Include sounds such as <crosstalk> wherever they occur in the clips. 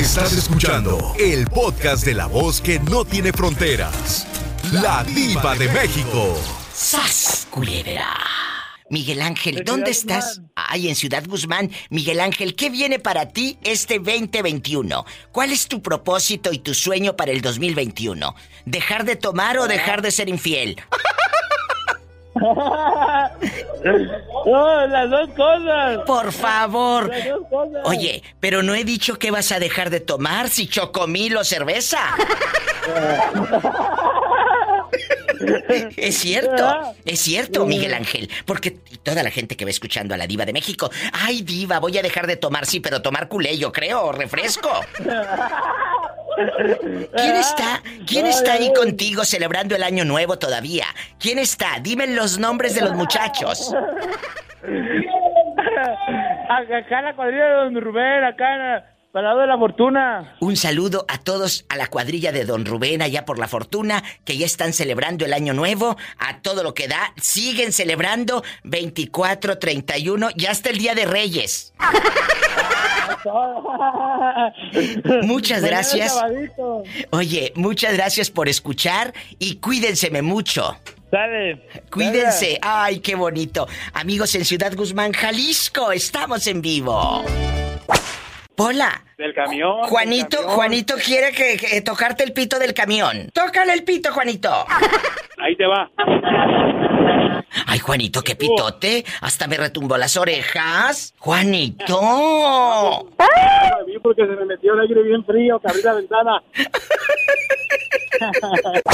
Estás escuchando el podcast de la voz que no tiene fronteras. La diva de México. ¡Sas, culebra! Miguel Ángel, ¿dónde estás? Ay, en Ciudad Guzmán. Miguel Ángel, ¿qué viene para ti este 2021? ¿Cuál es tu propósito y tu sueño para el 2021? ¿Dejar de tomar o dejar de ser infiel? <laughs> no, <laughs> las dos cosas. Por favor. Las dos cosas. Oye, pero no he dicho que vas a dejar de tomar si chocomil o cerveza. Es cierto, es cierto, Miguel Ángel, porque toda la gente que va escuchando a la diva de México, ay diva, voy a dejar de tomar, sí, pero tomar culé, yo creo, refresco. <laughs> ¿Quién está? ¿Quién está ahí contigo celebrando el año nuevo todavía? ¿Quién está? Dime los nombres de los muchachos. Acá en la cuadrilla de Don Rubén, acá en la- para el lado de la fortuna. Un saludo a todos, a la cuadrilla de Don Rubén allá por la fortuna, que ya están celebrando el año nuevo, a todo lo que da, siguen celebrando 24, 31, ya hasta el Día de Reyes. <laughs> <laughs> Muchas gracias. Oye, muchas gracias por escuchar y cuídenseme mucho. Sale. Cuídense. Ay, qué bonito. Amigos en Ciudad Guzmán, Jalisco, estamos en vivo. Pola. Del camión. Juanito, del camión. Juanito quiere que, que tocarte el pito del camión. Tócale el pito, Juanito. <laughs> Ahí te va. Ay, Juanito, qué pitote. Hasta me retumbó las orejas. Juanito. Vi porque se me metió el aire bien frío, que abrí la ventana. <laughs>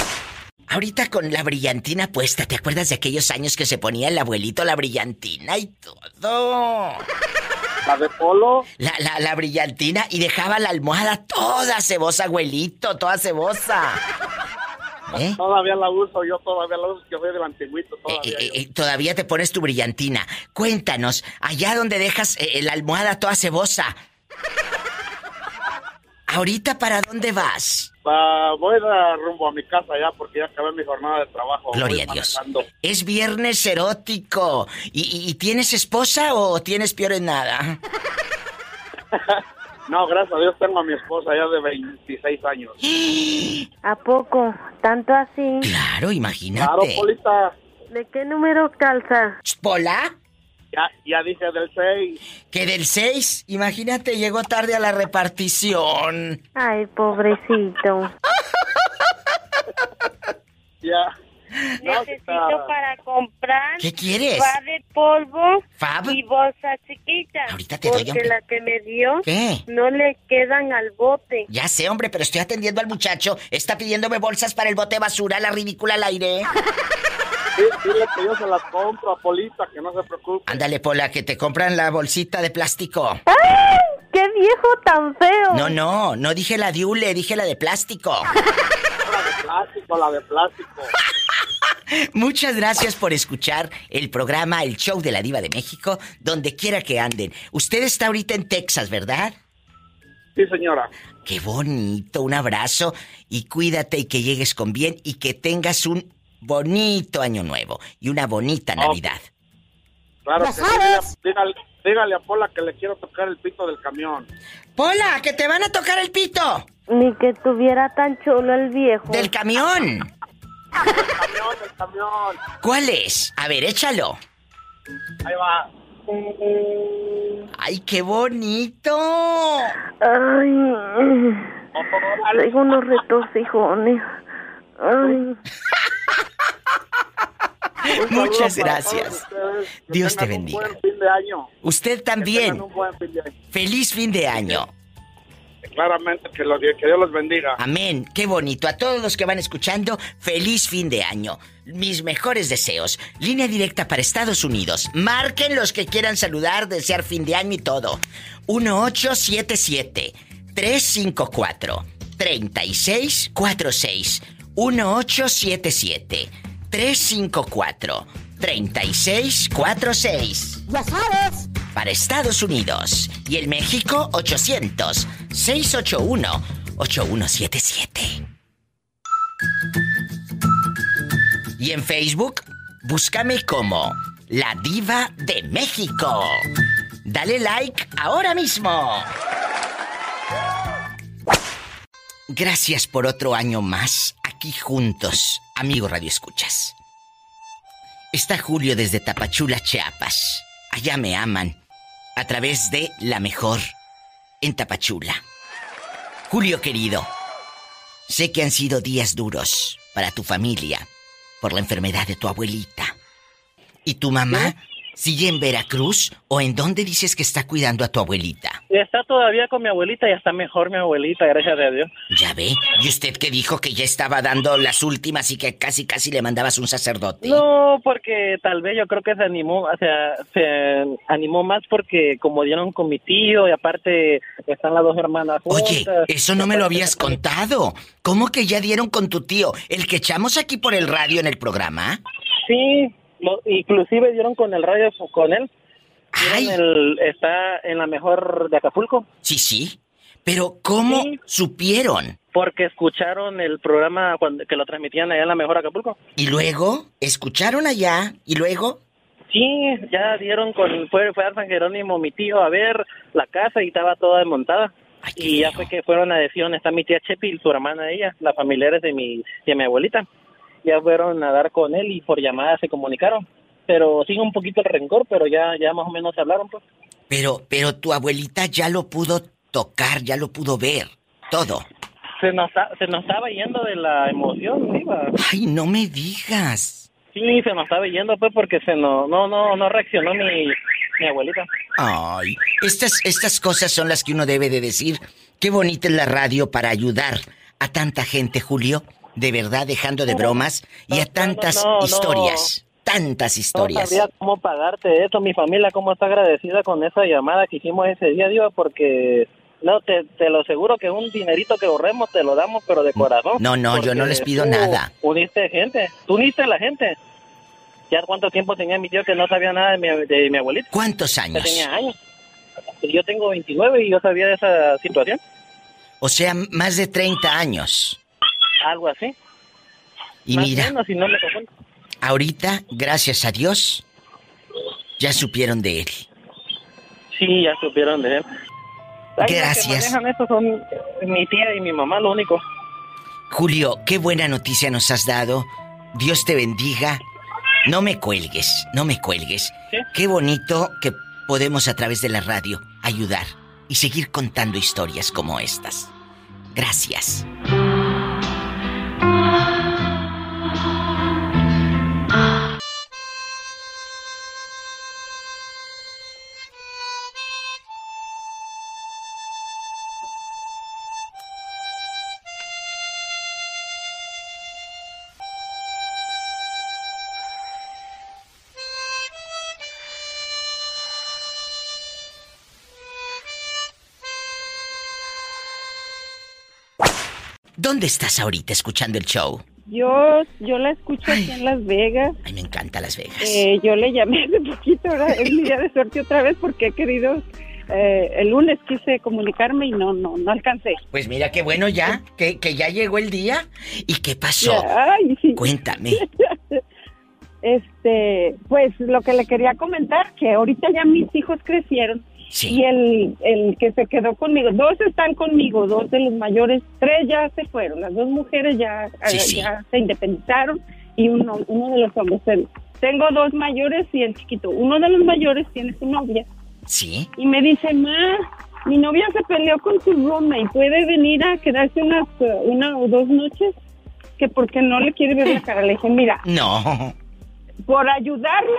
Ahorita con la brillantina puesta, ¿te acuerdas de aquellos años que se ponía el abuelito la brillantina y todo? La de polo. La, la, la brillantina y dejaba la almohada toda cebosa, abuelito, toda cebosa. ¿Eh? <laughs> Todavía la uso, yo todavía la uso, que soy del antiguito Eh, todavía. eh, eh, todavía te pones tu brillantina. Cuéntanos, allá donde dejas la almohada toda cebosa. ¿Ahorita para dónde vas? Voy de rumbo a mi casa ya porque ya acabé mi jornada de trabajo. Gloria a Dios. Es viernes erótico. ¿Y, y- y tienes esposa o tienes peor en nada? <laughs> No, gracias a Dios tengo a mi esposa ya de 26 años. ¿A poco? ¿Tanto así? Claro, Claro, imagínate. Polita. ¿De qué número calza? ¿Pola? Ya, ya dije del 6. Que del 6, imagínate, llegó tarde a la repartición. Ay, pobrecito. Ya. No, Necesito está- para comprar ¿Qué quieres? par de polvo ¿Fab? y bolsa chiquita. Ahorita te doy, Porque hombre. la que me dio ¿Qué? no le quedan al bote. Ya sé, hombre, pero estoy atendiendo al muchacho. Está pidiéndome bolsas para el bote de basura, la ridícula al aire. Sí, dile que yo se las compro a Polita, que no se preocupe. Ándale, Pola, que te compran la bolsita de plástico. ¡Ay! ¡Qué viejo tan feo! No, no, no dije la diule, dije la de plástico. La de plástico, la de plástico. <laughs> Muchas gracias por escuchar el programa El Show de la Diva de México, donde quiera que anden. Usted está ahorita en Texas, ¿verdad? Sí, señora. Qué bonito, un abrazo y cuídate y que llegues con bien y que tengas un bonito año nuevo y una bonita Navidad. Claro que sí. Dígale, dígale- dígale a Pola que le quiero tocar el pito del camión. Pola, que te van a tocar el pito Ni que tuviera tan chulo el viejo. del camión. El camión, el camión. ¿Cuál es? A ver, échalo. Ahí va. ¡Ay, qué bonito! Ay, traigo unos retorcijones. Ay, <laughs> Muchas gracias. Dios te bendiga. Usted también. Feliz fin de año. Claramente que, Dios los bendiga. Amén. Qué bonito. A todos los que van escuchando, feliz fin de año. Mis mejores deseos. Línea directa para Estados Unidos. Marquen los que quieran saludar, desear fin de año y todo. 1877 354 3646 1877 354 3646 ya sabes. Para Estados Unidos y el México 800 681 8177. Y en Facebook, búscame como La Diva de México. Dale like ahora mismo. Gracias por otro año más aquí juntos, amigo Radio Escuchas. Está Julio desde Tapachula, Chiapas. Allá me aman a través de La Mejor en Tapachula. Julio querido, sé que han sido días duros para tu familia por la enfermedad de tu abuelita. ¿Y tu mamá sigue en Veracruz o en dónde dices que está cuidando a tu abuelita? Está todavía con mi abuelita y está mejor mi abuelita, gracias a Dios. Ya ve, y usted que dijo que ya estaba dando las últimas y que casi casi le mandabas un sacerdote. No, porque tal vez yo creo que se animó, o sea, se animó más porque como dieron con mi tío y aparte están las dos hermanas Oye, juntas. eso no me lo habías contado. ¿Cómo que ya dieron con tu tío? ¿El que echamos aquí por el radio en el programa? Sí, lo- inclusive dieron con el radio con él. El- está en la mejor de Acapulco. sí, sí. Pero ¿cómo Sí. supieron? Porque escucharon el programa cuando, que lo transmitían allá en la mejor Acapulco. Y luego, ¿escucharon allá? ¿Y luego? Sí, ya dieron con, fue, fue a San Jerónimo mi tío a ver la casa y estaba toda desmontada. Ay, Y ya fue que fueron a decir dónde está mi tía Chepi y su hermana de ella, las familiares de mi, de mi abuelita. Ya fueron a dar con él y por llamada se comunicaron. Pero sigue un poquito el rencor, pero ya, ya más o menos se hablaron, pues. Pero, pero tu abuelita ya lo pudo tocar, ya lo pudo ver. Todo. Se nos, se nos estaba yendo de la emoción, Diva. Ay, no me digas. Sí, se nos estaba yendo, pues, porque se no, no, no, no reaccionó mi, mi abuelita. Ay, estas, estas cosas son las que uno debe de decir. Qué bonita es la radio para ayudar a tanta gente, Julio. De verdad, dejando de bromas y a no, tantas no, no. historias. Tantas No historias. sabría cómo pagarte eso. Mi familia, cómo está agradecida con esa llamada que hicimos ese día, Diva, porque no, te, te lo aseguro que un dinerito que ahorremos te lo damos, pero de corazón. No, no, yo no les pido tú nada. Uniste gente, tú uniste a la gente. ¿Ya cuánto tiempo tenía mi tío que no sabía nada de mi, de mi abuelita? ¿Cuántos Que años? tenía años. Yo tengo 29 y yo sabía de esa situación. O sea, más de 30 años. Algo así. Y Más mira, menos, si no me confundo. Ahorita, gracias a Dios, ya supieron de él. Sí, ya supieron de él. Ay, Gracias. Que eso son mi tía y mi mamá, lo único. Julio, qué buena noticia nos has dado. Dios te bendiga. No me cuelgues, no me cuelgues. ¿Sí? Qué bonito que podemos a través de la radio ayudar y seguir contando historias como estas. Gracias. ¿Dónde estás ahorita escuchando el show? Yo, yo la escucho aquí en Las Vegas. Ay, me encanta Las Vegas. Eh, yo le llamé <laughs> hace poquito, ahora es mi día de suerte otra vez porque he querido, eh, el lunes quise comunicarme y no, no, no alcancé. Pues mira qué bueno ya, que, que ya llegó el día. ¿Y qué pasó? Ay, sí. Cuéntame. <laughs> Este, pues lo que le quería comentar, que ahorita ya mis hijos crecieron Sí. y el, el que se quedó conmigo, dos están conmigo, dos de los mayores, tres ya se fueron, las dos mujeres ya, Sí, sí. ya se independizaron y uno, uno de los hombres. Tengo dos mayores y el chiquito. Uno de los mayores tiene su novia ¿Sí? y me dice, ma, mi novia se peleó con su roommate, puede venir a quedarse unas, una o dos noches, que porque no le quiere ver la <laughs> cara. Le dije, mira, No. por ayudarla,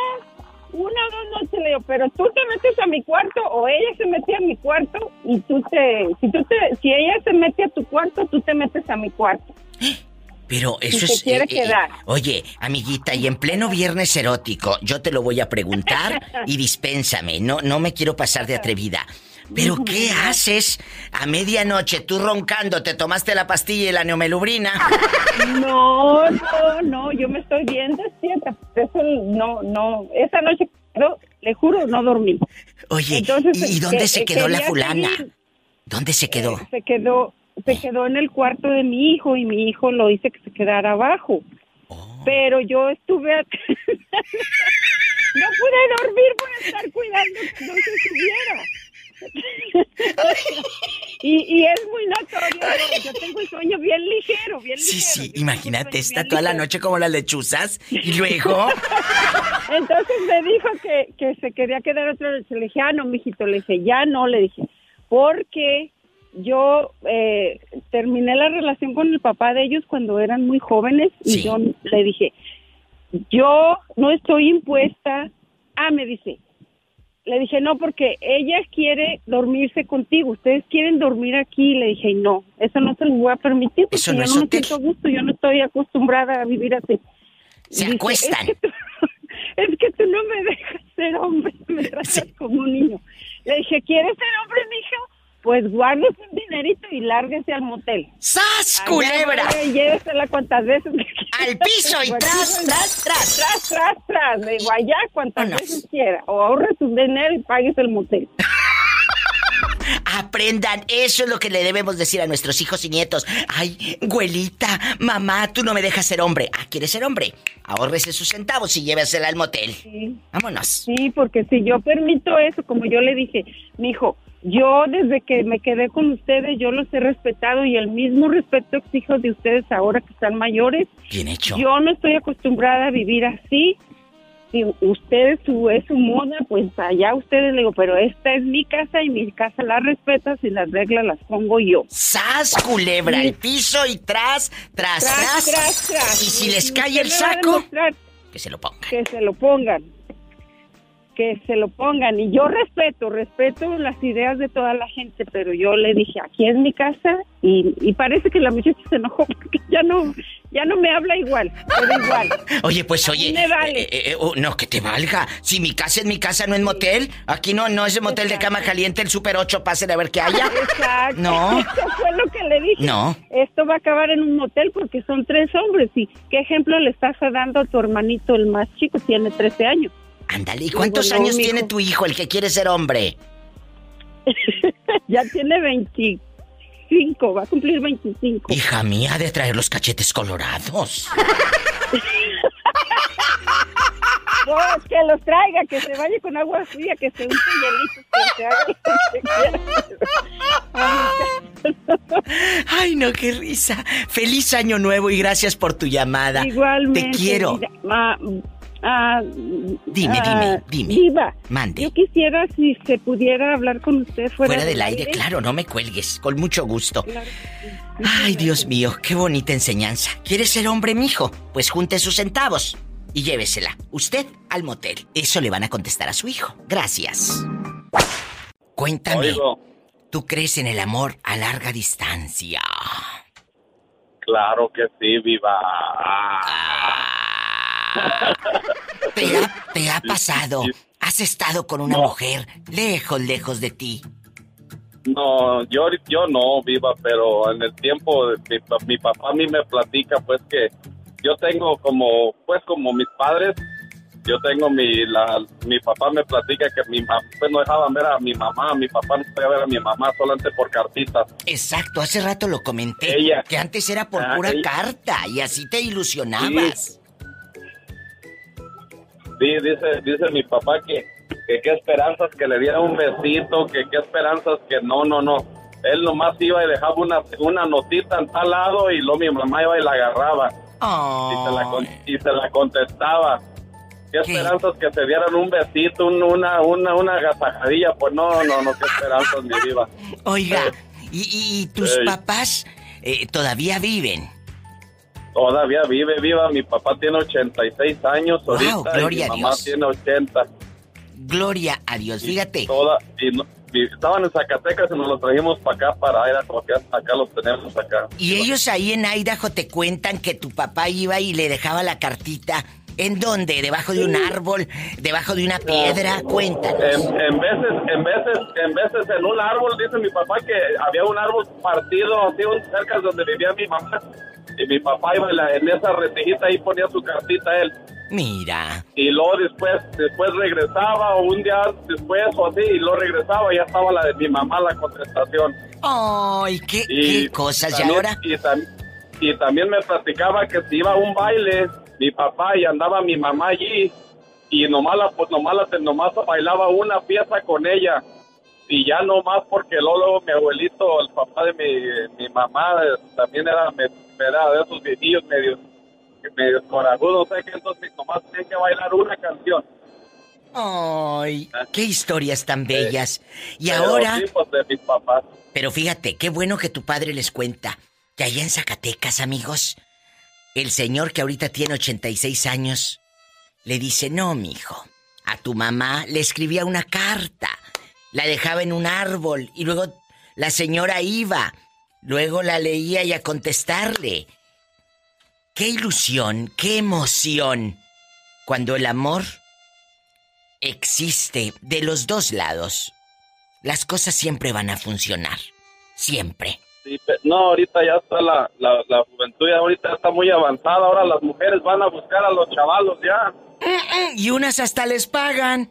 una o dos noches le digo, pero tú te metes a mi cuarto o ella se mete a mi cuarto y tú te, si tú te, si ella se mete a tu cuarto, tú te metes a mi cuarto. Pero eso se es... quiere quedar. oye, amiguita, y en pleno viernes erótico, yo te lo voy a preguntar <laughs> y dispénsame, no, no me quiero pasar de atrevida. Pero ¿qué haces a medianoche tú roncando? ¿Te tomaste la pastilla y la neomelubrina? <laughs> No, no, no, yo me estoy bien despierta. Eso no, no, esa noche, no, le juro, no dormí. Oye, Entonces, ¿y dónde que- se que quedó la fulana? seguir. ¿Dónde se quedó? Se quedó, se quedó en el cuarto de mi hijo y mi hijo lo hice que se quedara abajo. Oh. Pero yo estuve <laughs> no pude dormir por estar cuidando que no se subiera. <laughs> y, y es muy notorio yo tengo el sueño bien ligero, bien Sí, ligero. sí, tengo imagínate, está toda la noche como las lechuzas y <laughs> luego... Entonces me dijo que, que se quería quedar otra vez. Le dije, ah, no, mijito. Le dije, ya no, le dije. Porque yo eh, terminé la relación con el papá de ellos cuando eran muy jóvenes y Sí. yo le dije, yo no estoy impuesta. Ah, me dice. Le dije, no, porque ella quiere dormirse contigo. Ustedes quieren dormir aquí. Le dije, no, eso no se lo voy a permitir porque Eso no yo es no me hotel. siento a gusto. Yo no estoy acostumbrada a vivir así. Se Dice, acuestan. Es que, tú, es que tú no me dejas ser hombre, me tratas Sí. como un niño. Le dije, ¿quieres ser hombre, mijo? Pues guárdese un dinerito y lárguese al motel. ¡Sas, Allá culebra! vaya Llévesela cuantas veces que. Al piso y tras, tras, tras. Tras, tras, tras. Digo, allá cuantas veces quiera. O ahorre su dinero y pagues el motel. <laughs> Aprendan, eso es lo que le debemos decir a nuestros hijos y nietos. Ay, güelita, mamá, tú no me dejas ser hombre. Ah, ¿quieres ser hombre? Ahórrese sus centavos y llévesela al motel. Sí. Vámonos. Sí, porque si yo permito eso, como yo le dije, mi hijo, yo desde que me quedé con ustedes, yo los he respetado y el mismo respeto exijo de ustedes ahora que están mayores. Bien hecho. Yo no estoy acostumbrada a vivir así. Si ustedes su, es su moda, pues allá ustedes le digo, pero esta es mi casa y mi casa la respetas y las reglas las pongo yo. ¡Sas, culebra! El piso y tras, tras, tras. Tras, tras, tras. Y si les cae el saco, que se lo pongan. que se lo pongan. Que se lo pongan. Y yo respeto, respeto las ideas de toda la gente, pero yo le dije, aquí es mi casa y, y parece que la muchacha se enojó <laughs> porque ya no, ya no me habla igual, pero igual. <laughs> Oye, pues oye. me vale. eh, eh, oh, no, que te valga. Si mi casa es mi casa, no es motel. Aquí no, no es el motel de cama caliente, el Super 8, pasen a ver qué haya. Exacto. No. <laughs> Eso fue lo que le dije. No. Esto va a acabar en un motel porque son tres hombres. ¿Y qué ejemplo le estás dando a tu hermanito, el más chico? Tiene 13 años. Ándale, ¿y cuántos años tiene tu hijo, el que quiere ser hombre? <laughs> ya tiene 25, va a cumplir 25. Hija mía, ha de traer los cachetes colorados. <laughs> No, que los traiga, que se vaya con agua fría, que se unte hielitos, que se haga lo que quiera. Ay, no, qué risa. Feliz año nuevo y gracias por tu llamada. Igualmente. Te quiero. mira, ma- ah, Dime, ah, dime, dime. Diva, Mande. yo quisiera si se pudiera hablar con usted fuera, Fuera del aire, claro, no me cuelgues. Con mucho gusto. Claro que sí. Ay, Dios mío, qué bonita enseñanza. ¿Quieres ser hombre, mijo? Pues junte sus centavos y llévesela. Usted al motel. Eso le van a contestar a su hijo. Gracias. Cuéntame, Oigo, ¿tú crees en el amor a larga distancia? claro que sí, viva. <laughs> ¿Te ha, te ha pasado? ¿Has estado con una No. mujer lejos, lejos de ti? No, yo, yo no, viva, pero en el tiempo, mi, mi papá a mí me platica, pues que yo tengo como, pues como mis padres, yo tengo mi, la, mi papá me platica que mi mamá, pues no dejaban ver a mi mamá, mi papá no podía ver a mi mamá solamente por cartitas. Exacto, hace rato lo comenté. Ella. Que antes era por Ah, pura ella. carta y así te ilusionabas. Sí, dice, dice mi papá que, que qué esperanzas que le diera un besito, que qué esperanzas que no, no, no. Él nomás iba y dejaba una, una notita en tal lado y luego mi mamá iba y la agarraba. y se la, con- y se la contestaba. ¿Qué ¿Qué? esperanzas que se dieran un besito, un- una, una, una agasajadilla? Pues no, no, no, qué esperanzas, mi vida. <laughs> Oiga, ¿y, y- y tus Ey. papás eh, todavía viven? Todavía vive, viva. Mi papá tiene 86 años Wow, ahorita gloria y a mi mamá Dios. tiene 80. Gloria a Dios, fíjate. Toda, y, no- y estaban en Zacatecas y nos los trajimos para acá, para Idaho, que acá los tenemos acá. Y ellos ahí en Idaho te cuentan que tu papá iba y le dejaba la cartita. ¿En dónde? ¿Debajo de un árbol? ¿Debajo de una piedra? Cuéntanos. En, en veces, en veces, en veces en un árbol, dice mi papá que había un árbol partido así cerca de donde vivía mi mamá. Y mi papá iba en, la- en esa retejita ahí ponía su cartita él. Mira. Y luego después, después regresaba, o un día después o así, y luego regresaba, y ya estaba la de mi mamá la contestación. ¡Ay, qué, Y qué cosas! ¿Y también- ahora? Y, tam- y también me platicaba que si iba a un baile, mi papá y andaba mi mamá allí, y nomás la, pues nomás la, nomás bailaba una pieza con ella. Y ya no más porque luego, mi abuelito, el papá de mi, mi mamá, eh, también era, me- era de esos viejillos medio, medio corajudos, ¿sabes? que entonces nomás tenía que bailar una canción. Ay, qué historias tan bellas. Y Pero ahora, sí, pues de mis papás. pero fíjate, qué bueno que tu padre les cuenta que allá en Zacatecas, amigos, el señor que ahorita tiene 86 años le dice, "No, mijo, a tu mamá le escribía una carta, la dejaba en un árbol y luego la señora iba, luego la leía y a contestarle." Qué ilusión, qué emoción cuando el amor existe de los dos lados. Las cosas siempre van a funcionar. Siempre. No, ahorita ya está la, la, la juventud, ahorita está muy avanzada, ahora las mujeres van a buscar a los chavalos ya. Y unas hasta les pagan.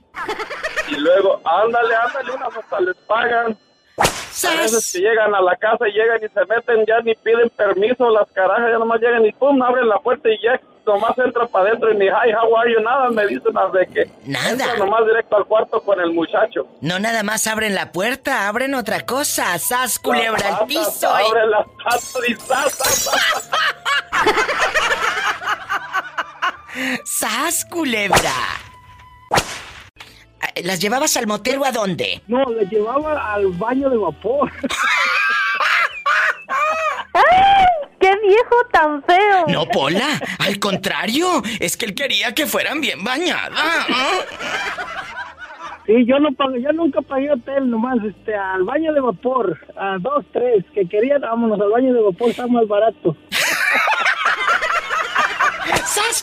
Y luego, ándale, ándale, unas hasta les pagan. A veces que llegan a la casa y llegan y se meten, ya ni piden permiso, las carajas ya nomás llegan y pum, abren la puerta y ya nomás entran para adentro y ni hi, how are you, nada, me dicen de que Nada. entran nomás directo al cuarto con el muchacho. No nada más abren la puerta, abren otra cosa. ¡Sas, culebra Las al piso! Abren las patas y zas, zas, zas. <laughs> ¡Sas, culebra! ¿Las llevabas al motel o a dónde? No, le llevaba al baño de vapor. ¡Ay! ¡Qué viejo tan feo! No, Pola. Al contrario, es que él quería que fueran bien bañadas. Sí, yo no pagué, yo nunca pagué hotel, nomás este, al baño de vapor, a dos, tres, que querían, vámonos al baño de vapor, está más barato. ¡Sas,